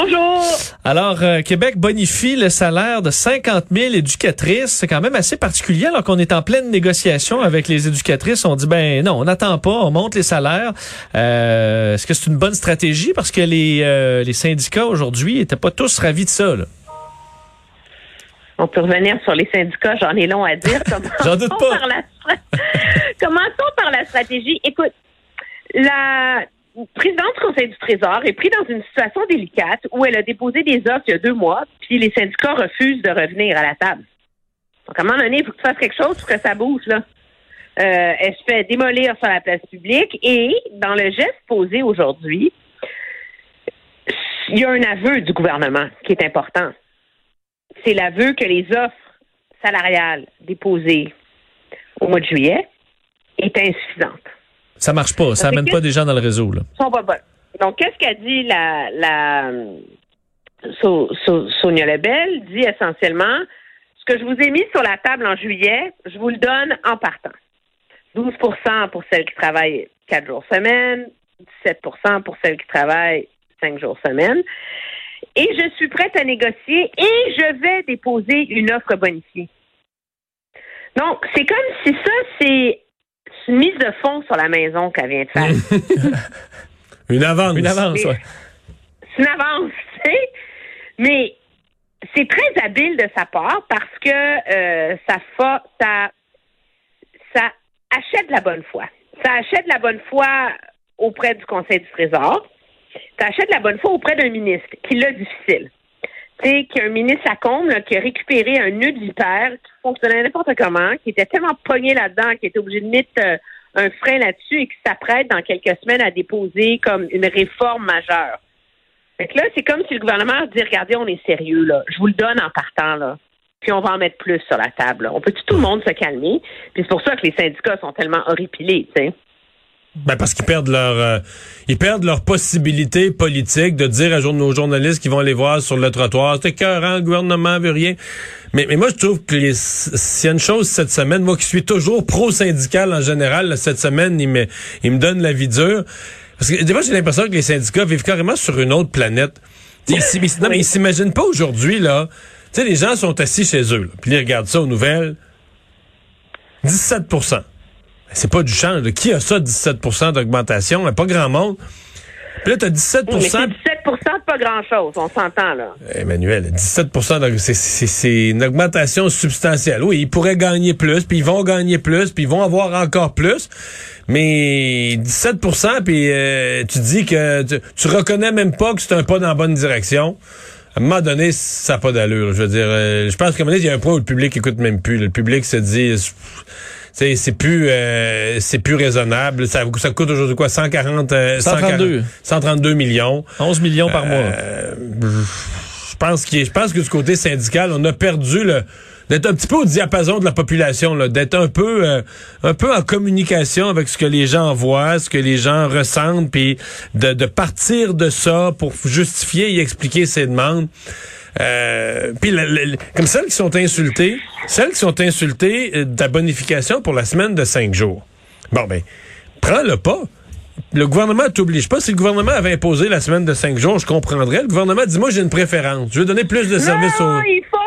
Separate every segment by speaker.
Speaker 1: Bonjour.
Speaker 2: Alors, euh, Québec bonifie le salaire de 50 000 éducatrices. C'est quand même assez particulier alors qu'on est en pleine négociation avec les éducatrices. On dit, ben non, on n'attend pas, on monte les salaires. Euh, Est-ce que c'est une bonne stratégie? Parce que les, euh, les syndicats aujourd'hui n'étaient pas tous ravis de ça. là.
Speaker 1: On peut revenir sur les syndicats, j'en ai long à dire.
Speaker 2: J'en doute pas.
Speaker 1: par la Commençons par la stratégie. Écoute, la présidente du Conseil du Trésor est prise dans une situation délicate où elle a déposé des offres il y a deux mois, puis les syndicats refusent de revenir à la table. Donc, à un moment donné, il faut que tu fasses quelque chose pour que ça bouge, là. Euh, elle se fait démolir sur la place publique et dans le geste posé aujourd'hui, il y a un aveu du gouvernement qui est important. C'est l'aveu que les offres salariales déposées au mois de juillet est insuffisante.
Speaker 2: Ça marche pas. Ça
Speaker 1: fait
Speaker 2: amène
Speaker 1: que-
Speaker 2: pas des gens dans le réseau. Là.
Speaker 1: sont pas bonnes. Donc, qu'est-ce qu'a dit la, la So- So- Sonia Lebel? Dit essentiellement, ce que je vous ai mis sur la table en juillet, je vous le donne en partant. 12% pour celles qui travaillent quatre jours semaine, 17% pour celles qui travaillent cinq jours semaine. Et je suis prête à négocier et je vais déposer une offre bonifiée. Donc, c'est comme si ça, c'est une mise de fonds sur la maison qu'elle vient de faire.
Speaker 3: Une avance.
Speaker 2: Une avance, ouais.
Speaker 1: c'est une avance, tu sais. Mais c'est très habile de sa part parce que euh, ça, fa- ça, ça achète la bonne foi. Ça achète la bonne foi auprès du Conseil du Trésor. Ça achète la bonne foi auprès d'un ministre qui l'a difficile. Qu'un ministre à comble là, qui a récupéré un nœud de vipère qui fonctionnait n'importe comment, qui était tellement pogné là-dedans, qui était obligé de mettre euh, un frein là-dessus et qui s'apprête dans quelques semaines à déposer comme une réforme majeure. Fait que là, c'est comme si le gouvernement dit, regardez, on est sérieux, là. Je vous le donne en partant, là. Puis on va en mettre plus sur la table. On peut tout le monde se calmer? Puis c'est pour ça que les syndicats sont tellement horripilés, tu sais.
Speaker 3: Ben parce qu'ils perdent leur euh, ils perdent leur possibilité politique de dire à nos journalistes qui vont les voir sur le trottoir, c'est écœurant, le gouvernement veut rien. Mais, mais moi je trouve que les- s'il y a une chose cette semaine, moi qui suis toujours pro-syndical en général, cette semaine, il me il me donne la vie dure. Parce que des fois j'ai l'impression que les syndicats vivent carrément sur une autre planète. Ils, non, mais ils s'imaginent pas aujourd'hui là. Tu sais les gens sont assis chez eux, puis ils regardent ça aux nouvelles. 17 c'est pas du change. là. Qui a ça, 17% d'augmentation? Pas grand monde. Puis là, t'as 17%
Speaker 1: Mais c'est 17% de pas grand-chose, on s'entend, là.
Speaker 3: Emmanuel, 17 d'aug- c'est- c'est c'est une augmentation substantielle. Oui, ils pourraient gagner plus, puis ils vont gagner plus, puis ils vont avoir encore plus. Mais 17% puis euh, tu dis que tu, tu reconnais même pas que c'est un pas dans la bonne direction. À un moment donné, ça n'a pas d'allure. Je veux dire, euh, je pense qu'à un moment donné, il y a un point où le public écoute même plus. Le public se dit... C'est c'est plus euh, c'est plus raisonnable. Ça, ça coûte aujourd'hui quoi? 140 euh,
Speaker 2: 132.
Speaker 3: 132 millions.
Speaker 2: 11 millions par mois.
Speaker 3: Euh, je pense qu'il je pense que du côté syndical, on a perdu le d'être un petit peu au diapason de la population, d'être un peu euh, un peu en communication avec ce que les gens voient, ce que les gens ressentent, puis de, de partir de ça pour justifier et expliquer ses demandes. Euh, puis comme celles qui sont insultées, celles qui sont insultées euh, de la bonification pour la semaine de cinq jours. Bon ben, prends-le pas. Le gouvernement t'oblige pas. Si le gouvernement avait imposé la semaine de cinq jours, je comprendrais. Le gouvernement dit, moi, j'ai une préférence. Je veux donner plus de services aux...
Speaker 1: il faut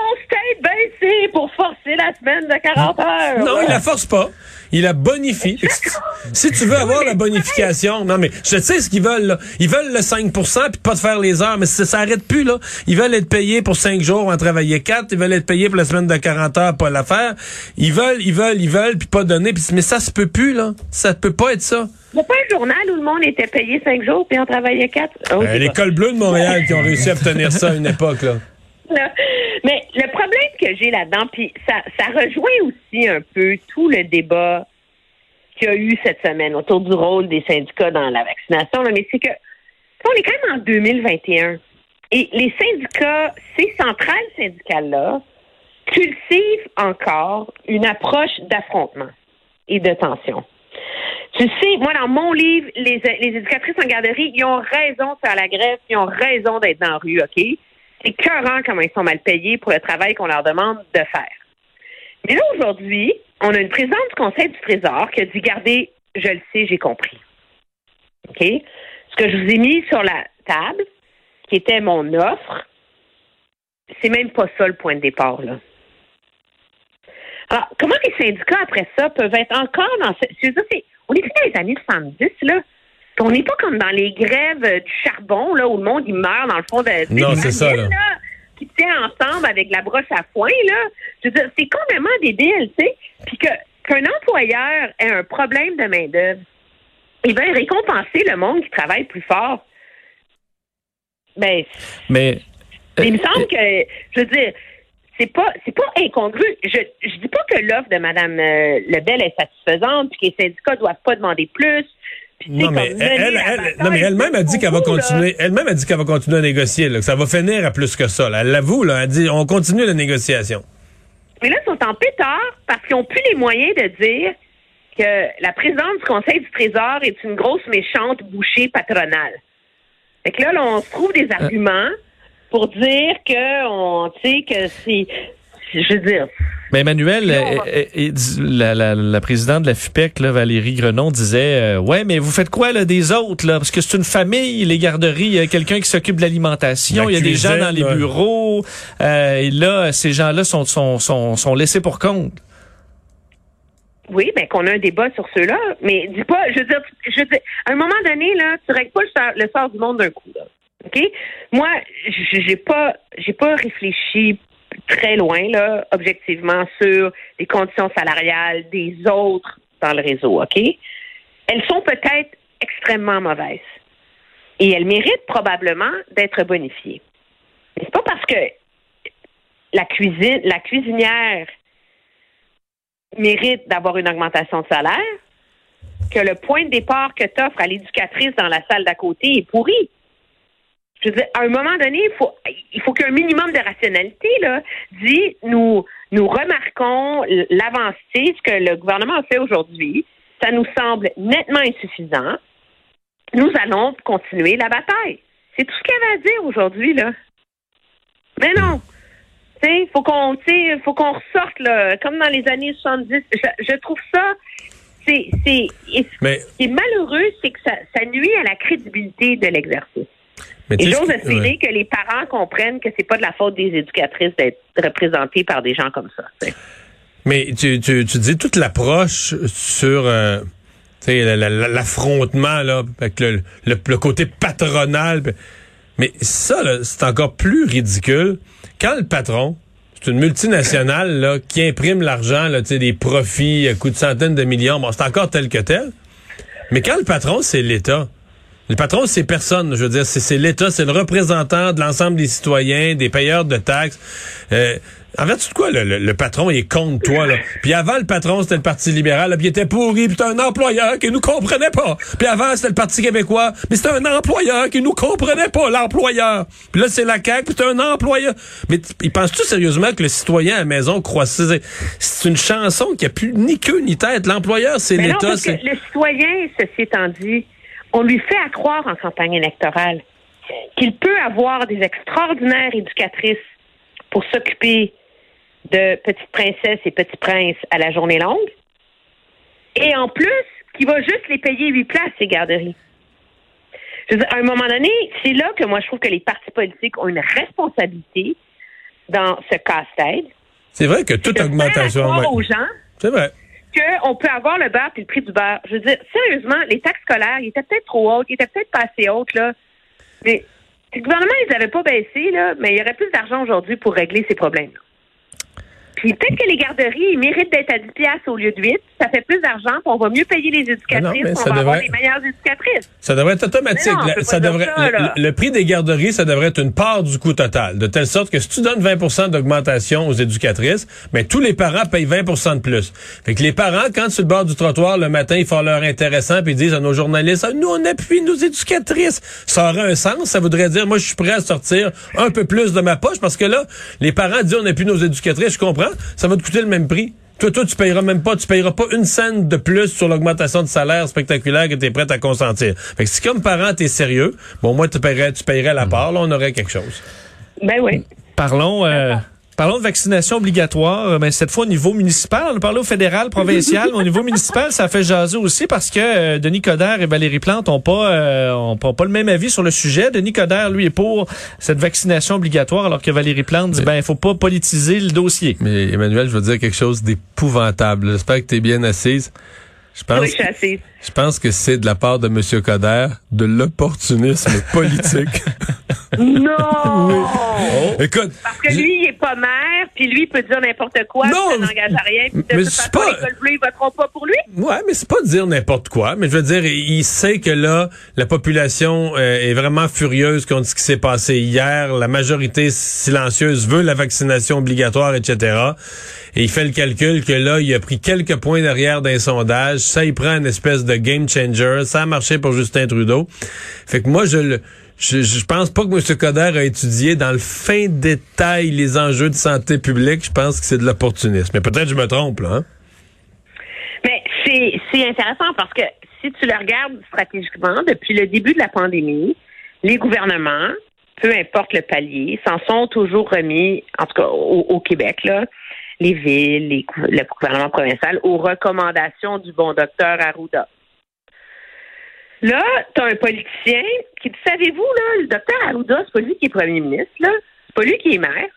Speaker 1: pour forcer la semaine de 40 heures.
Speaker 3: Non,
Speaker 1: Ouais.
Speaker 3: il la force pas. Il la bonifie. si tu veux avoir la bonification, non mais je sais ce qu'ils veulent là. Ils veulent le 5% puis pas te faire les heures, mais ça s'arrête plus là. Ils veulent être payés pour 5 jours, en travailler 4, ils veulent être payés pour la semaine de 40 heures, pas la faire. Ils veulent, ils veulent, ils veulent puis pas donner puis mais ça se peut plus là. Ça peut pas être ça.
Speaker 1: Il n'y a pas un journal où le monde était payé 5 jours puis on travaillait 4. Oh,
Speaker 3: Euh, L'école bleue de Montréal qui ont réussi à obtenir ça à une époque là.
Speaker 1: Mais le problème que j'ai là-dedans, puis ça, ça rejoint aussi un peu tout le débat qu'il y a eu cette semaine autour du rôle des syndicats dans la vaccination, mais c'est que on est quand même en 2021 et les syndicats, ces centrales syndicales-là, cultivent encore une approche d'affrontement et de tension. Tu sais, moi, dans mon livre, les, les éducatrices en garderie, ils ont raison de faire la grève, ils ont raison d'être dans la rue, OK? C'est cœurant comment ils sont mal payés pour le travail qu'on leur demande de faire. Mais là, aujourd'hui, on a une présidente du Conseil du Trésor qui a dit, gardez, je le sais, j'ai compris. OK? Ce que je vous ai mis sur la table, qui était mon offre, c'est même pas ça le point de départ, là. Alors, comment les syndicats, après ça, peuvent être encore dans ce... Je veux dire, on est plus dans les années 70, là. On n'est pas comme dans les grèves euh, du charbon, là, où le monde, il meurt dans le fond de...
Speaker 3: Non, c'est ça,
Speaker 1: machines,
Speaker 3: là.
Speaker 1: Qui tient ensemble avec la broche à foin, là. Je veux dire, c'est complètement débile, tu sais. Puis que qu'un employeur ait un problème de main-d'œuvre, il va récompenser le monde qui travaille plus fort. Ben,
Speaker 2: Mais
Speaker 1: il me
Speaker 2: Euh,
Speaker 1: semble que, je veux dire, c'est pas, c'est pas incongru. Je, je dis pas que l'offre de Mme euh, Lebel est satisfaisante, puis que les syndicats doivent pas demander plus.
Speaker 3: Non, mais elle, non, mais elle-même a dit qu'elle va continuer. Elle-même a dit qu'elle va continuer à négocier, là, que ça va finir à plus que ça. Là. Elle l'avoue, là. Elle dit, on continue la négociation.
Speaker 1: Mais là, ils sont en pétard parce qu'ils n'ont plus les moyens de dire que la présidente du Conseil du Trésor est une grosse méchante bouchée patronale. Fait que là, là, on se trouve des arguments pour dire que on, que c'est, je veux dire,
Speaker 2: Mais Emmanuel,
Speaker 1: Puis là,
Speaker 2: euh, euh, la, la, la présidente de la FIPEC, là, Valérie Grenon, disait euh, Ouais, mais vous faites quoi là, des autres? là? Parce que c'est une famille, les garderies, il y a quelqu'un qui s'occupe de l'alimentation,
Speaker 3: La
Speaker 2: il y a des gens dans les bureaux. euh, et là, ces gens-là sont, sont, sont, sont laissés pour compte.
Speaker 1: Oui, ben qu'on a un débat sur ceux-là, mais dis pas, je veux dire, je veux dire, à un moment donné là, tu règles pas le sort, le sort du monde d'un coup là. OK? Moi, j'ai pas j'ai pas réfléchi très loin là, objectivement sur les conditions salariales des autres dans le réseau, OK? Elles sont peut-être extrêmement mauvaises et elles méritent probablement d'être bonifiées. Mais c'est pas parce que la cuisine la cuisinière mérite d'avoir une augmentation de salaire, que le point de départ que tu offres à l'éducatrice dans la salle d'à côté est pourri. Je veux dire, à un moment donné, il faut, il faut qu'un minimum de rationalité, là, dit, nous, nous remarquons l'avancée, ce que le gouvernement a fait aujourd'hui. Ça nous semble nettement insuffisant. Nous allons continuer la bataille. C'est tout ce qu'il y avait à dire aujourd'hui, là. Mais non. Sais, faut qu'on, faut qu'on ressorte, là, comme dans les années 70. Je, je trouve ça, c'est, c'est, et
Speaker 3: Mais,
Speaker 1: ce qui est malheureux, c'est que ça, ça nuit à la crédibilité de l'exercice. Et j'ose espérer que les parents comprennent que c'est pas de la faute des éducatrices d'être représentées par des gens comme ça.
Speaker 3: Mais tu, tu, tu dis toute l'approche sur euh, l'affrontement là, avec le, le, le côté patronal. Mais ça, c'est encore plus ridicule. Quand le patron, c'est une multinationale là, qui imprime l'argent, des profits à coût de centaines de millions, bon, c'est encore tel que tel. Mais quand le patron, c'est l'État. Le patron, c'est personne. Je veux dire, c'est c'est l'État, c'est le représentant de l'ensemble des citoyens, des payeurs de taxes. Euh, en vertu de quoi, le, le- le patron, il est contre toi, là? Puis avant, le patron, c'était le Parti libéral, là, puis il était pourri, puis c'était un employeur qui nous comprenait pas. Puis avant, c'était le Parti québécois, mais c'était un employeur qui nous comprenait pas, l'employeur. Puis là, c'est la CAQ, puis c'est un employeur. Mais il pense-tu sérieusement que le citoyen à la maison croit... C'est c'est une chanson qui a plus ni queue ni tête. L'employeur, c'est l'État.
Speaker 1: le citoyen, ceci étant dit, on lui fait accroire en campagne électorale qu'il peut avoir des extraordinaires éducatrices pour s'occuper de petites princesses et petits princes à la journée longue. Et en plus, qu'il va juste les payer huit places, ces garderies. Je veux dire, à un moment donné, c'est là que moi, je trouve que les partis politiques ont une responsabilité dans ce casse-tête.
Speaker 3: C'est vrai que toute augmentation... ouais. C'est vrai.
Speaker 1: Qu'on peut avoir le beurre puis le prix du beurre. Je veux dire, sérieusement, les taxes scolaires, ils étaient peut-être trop hautes, ils étaient peut-être pas assez hautes, là. Mais le gouvernement, ils n'avaient pas baissé, là, mais il y aurait plus d'argent aujourd'hui pour régler ces problèmes. Puis peut-être que les garderies, ils méritent d'être à 10 piastres au lieu de 8. Ça fait plus d'argent, puis on va mieux payer les éducatrices,
Speaker 3: Ah non,
Speaker 1: puis
Speaker 3: ça
Speaker 1: on va avoir des meilleures éducatrices.
Speaker 3: Ça devrait être automatique.
Speaker 1: Non,
Speaker 3: La- ça devrait,
Speaker 1: ça, là.
Speaker 3: le, le prix des garderies, ça devrait être une part du coût total. De telle sorte que si tu donnes 20% d'augmentation aux éducatrices, mais tous les parents payent 20% de plus. Fait que les parents, quand sur le bord du trottoir le matin, ils font leur intéressant puis ils disent à nos journalistes, Ah, nous, on appuie nos éducatrices. Ça aurait un sens. Ça voudrait dire, moi, je suis prêt à sortir un peu plus de ma poche parce que là, les parents disent, on appuie nos éducatrices. Je comprends. Ça va te coûter le même prix. Toi, toi, tu payeras même pas, tu payeras pas une scène de plus sur l'augmentation de salaire spectaculaire que tu es prêt à consentir. Fait que si comme parent, tu es sérieux, bon, moi, tu paierais, tu paierais la part, là, on aurait quelque chose.
Speaker 1: Ben oui.
Speaker 2: Parlons, euh, parlons de vaccination obligatoire, mais cette fois au niveau municipal. On a parlé au fédéral, provincial, mais au niveau municipal, ça fait jaser aussi parce que euh, Denis Coderre et Valérie Plante ont pas, euh, ont pas, pas le même avis sur le sujet. Denis Coderre, lui, est pour cette vaccination obligatoire, alors que Valérie Plante dit, ben, il faut pas politiser le dossier.
Speaker 3: Mais Emmanuel, je veux dire quelque chose d'épouvantable. J'espère que tu es bien assise. Je pense,
Speaker 1: Oui, je suis assise.
Speaker 3: Je pense que c'est de la part de M. Coder de l'opportunisme politique.
Speaker 1: Non!
Speaker 3: Écoute,
Speaker 1: Parce que lui, il est pas maire, puis lui, il peut dire n'importe quoi,
Speaker 3: Non,
Speaker 1: ça n'engage à rien, puis de
Speaker 3: mais
Speaker 1: toute façon,
Speaker 3: pas-
Speaker 1: l'école bleue, ils voteront pas pour lui.
Speaker 3: Ouais, mais c'est pas dire n'importe quoi. Mais je veux dire, il sait que là, la population euh, est vraiment furieuse contre ce qui s'est passé hier. La majorité silencieuse veut la vaccination obligatoire, etc. Et il fait le calcul que là, il a pris quelques points derrière d'un sondage. Ça, il prend une espèce de game changer. Ça a marché pour Justin Trudeau. Fait que moi, je le... Je, pense pas que M. Coder a étudié dans le fin détail les enjeux de santé publique. Je pense que c'est de l'opportunisme. Mais peut-être que je me trompe, là. hein?
Speaker 1: Mais c'est intéressant parce que si tu le regardes stratégiquement, depuis le début de la pandémie, les gouvernements, peu importe le palier, s'en sont toujours remis, en tout cas au, Québec, là, les villes, les, le gouvernement provincial, aux recommandations du bon docteur Arruda. Là, tu as un politicien qui dit, savez-vous, là, le docteur Arruda, c'est pas lui qui est premier ministre, là, c'est pas lui qui est maire.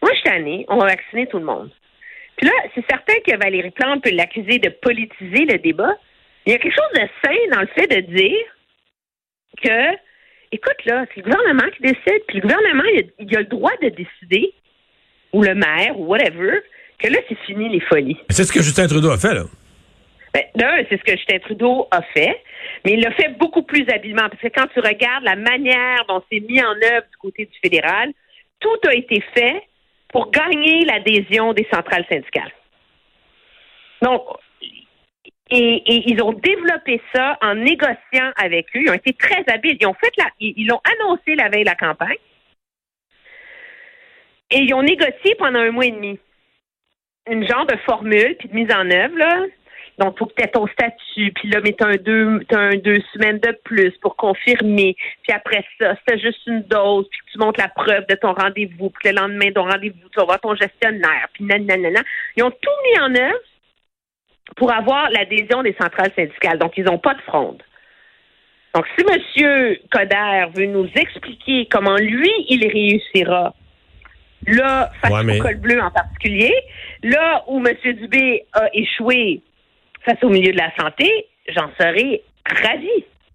Speaker 1: Moi, je suis tannée, on va vacciner tout le monde. Puis là, c'est certain que Valérie Plante peut l'accuser de politiser le débat. Il y a quelque chose de sain dans le fait de dire que, écoute, là, c'est le gouvernement qui décide, puis le gouvernement, il a, il a le droit de décider, ou le maire, ou whatever, que là, c'est fini les folies.
Speaker 3: C'est ce que Justin Trudeau a fait, là.
Speaker 1: Ben, d'un, c'est ce que Justin Trudeau a fait, mais il l'a fait beaucoup plus habilement, parce que quand tu regardes la manière dont c'est mis en œuvre du côté du fédéral, tout a été fait pour gagner l'adhésion des centrales syndicales. Donc, et, et ils ont développé ça en négociant avec eux. Ils ont été très habiles. Ils ont fait la, ils l'ont annoncé la veille de la campagne. Et ils ont négocié pendant un mois et demi. Une genre de formule, puis de mise en œuvre, là. Donc, faut que tu aies ton statut, puis là, mais t'as un deux, t'as un deux semaines de plus pour confirmer. Puis après ça, c'est juste une dose, puis que tu montres la preuve de ton rendez-vous, puis le lendemain de ton rendez-vous, tu vas voir ton gestionnaire, puis nanana. Ils ont tout mis en œuvre pour avoir l'adhésion des centrales syndicales. Donc, ils n'ont pas de fronde. Donc, si M. Coder veut nous expliquer comment lui, il réussira, là, face
Speaker 3: Ouais, mais-
Speaker 1: au col bleu en particulier, là où M. Dubé a échoué face au milieu de la santé, j'en serais ravi.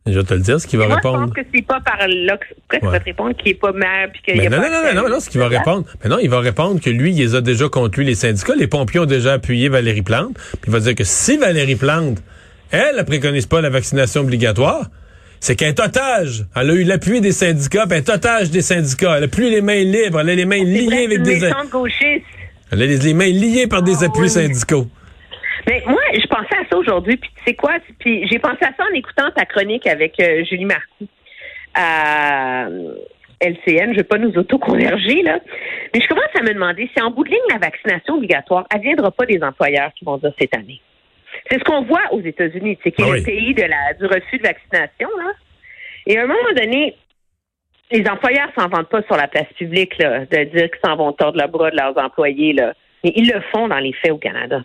Speaker 3: Je vais te le dire, ce qu'il va
Speaker 1: Moi,
Speaker 3: répondre.
Speaker 1: je pense que c'est pas par là que
Speaker 3: Ouais.
Speaker 1: vas te répondre qu'il est pas maire puis qu'il y a
Speaker 3: non,
Speaker 1: pas
Speaker 3: non, non, non, non, non, ce qu'il va répondre. Mais non, il va répondre que lui, il les a déjà contre lui, les syndicats. Les pompiers ont déjà appuyé Valérie Plante. Puis il va dire que si Valérie Plante, elle, ne préconise pas la vaccination obligatoire, c'est qu'elle est otage. Elle a eu l'appui des syndicats, puis elle est otage des syndicats. Elle a plus les mains libres, elle a les mains liées
Speaker 1: vrai,
Speaker 3: avec des... Elle a les, les mains liées par des
Speaker 1: Ah,
Speaker 3: appuis
Speaker 1: oui.
Speaker 3: syndicaux.
Speaker 1: Mais moi, je pensais à ça aujourd'hui, puis tu sais quoi? Puis j'ai pensé à ça en écoutant ta chronique avec euh, Julie Marcoux à euh, LCN. Je ne vais pas nous autoconverger, là. Mais je commence à me demander si en bout de ligne, la vaccination obligatoire, elle viendra pas des employeurs qui vont dire cette année. C'est ce qu'on voit aux États-Unis, c'est qui est
Speaker 3: Ah
Speaker 1: le pays de la, du refus de vaccination, là. Et à un moment donné, les employeurs s'en vendent pas sur la place publique, là, de dire qu'ils s'en vont tordre le bras de leurs employés, là. Mais ils le font dans les faits au Canada.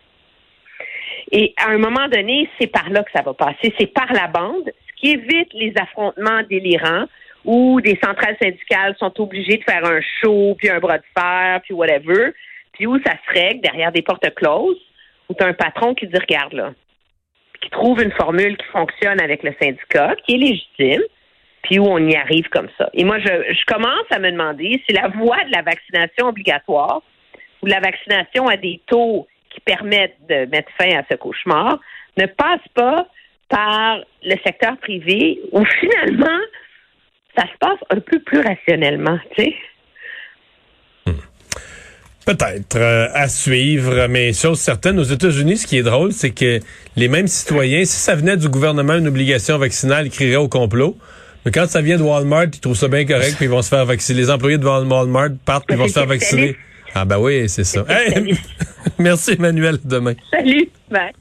Speaker 1: Et à un moment donné, c'est par là que ça va passer. C'est par la bande, ce qui évite les affrontements délirants où des centrales syndicales sont obligées de faire un show, puis un bras de fer, puis whatever, puis où ça se règle derrière des portes closes, où tu as un patron qui dit, regarde là, qui trouve une formule qui fonctionne avec le syndicat, qui est légitime, puis où on y arrive comme ça. Et moi, je, je commence à me demander si la voie de la vaccination obligatoire ou de la vaccination à des taux qui permettent de mettre fin à ce cauchemar ne passe pas par le secteur privé où finalement ça se passe un peu plus rationnellement, tu sais.
Speaker 3: Peut-être euh, à suivre, mais chose certaine, aux États-Unis, ce qui est drôle, c'est que les mêmes citoyens, si ça venait du gouvernement, une obligation vaccinale, ils crieraient au complot. Mais quand ça vient de Walmart, ils trouvent ça bien correct, puis ils vont se faire vacciner. Les employés de Walmart partent, puis ils vont se faire vacciner. Ah ben oui, c'est ça. Hey, merci Emmanuel, demain.
Speaker 1: Salut. Bye.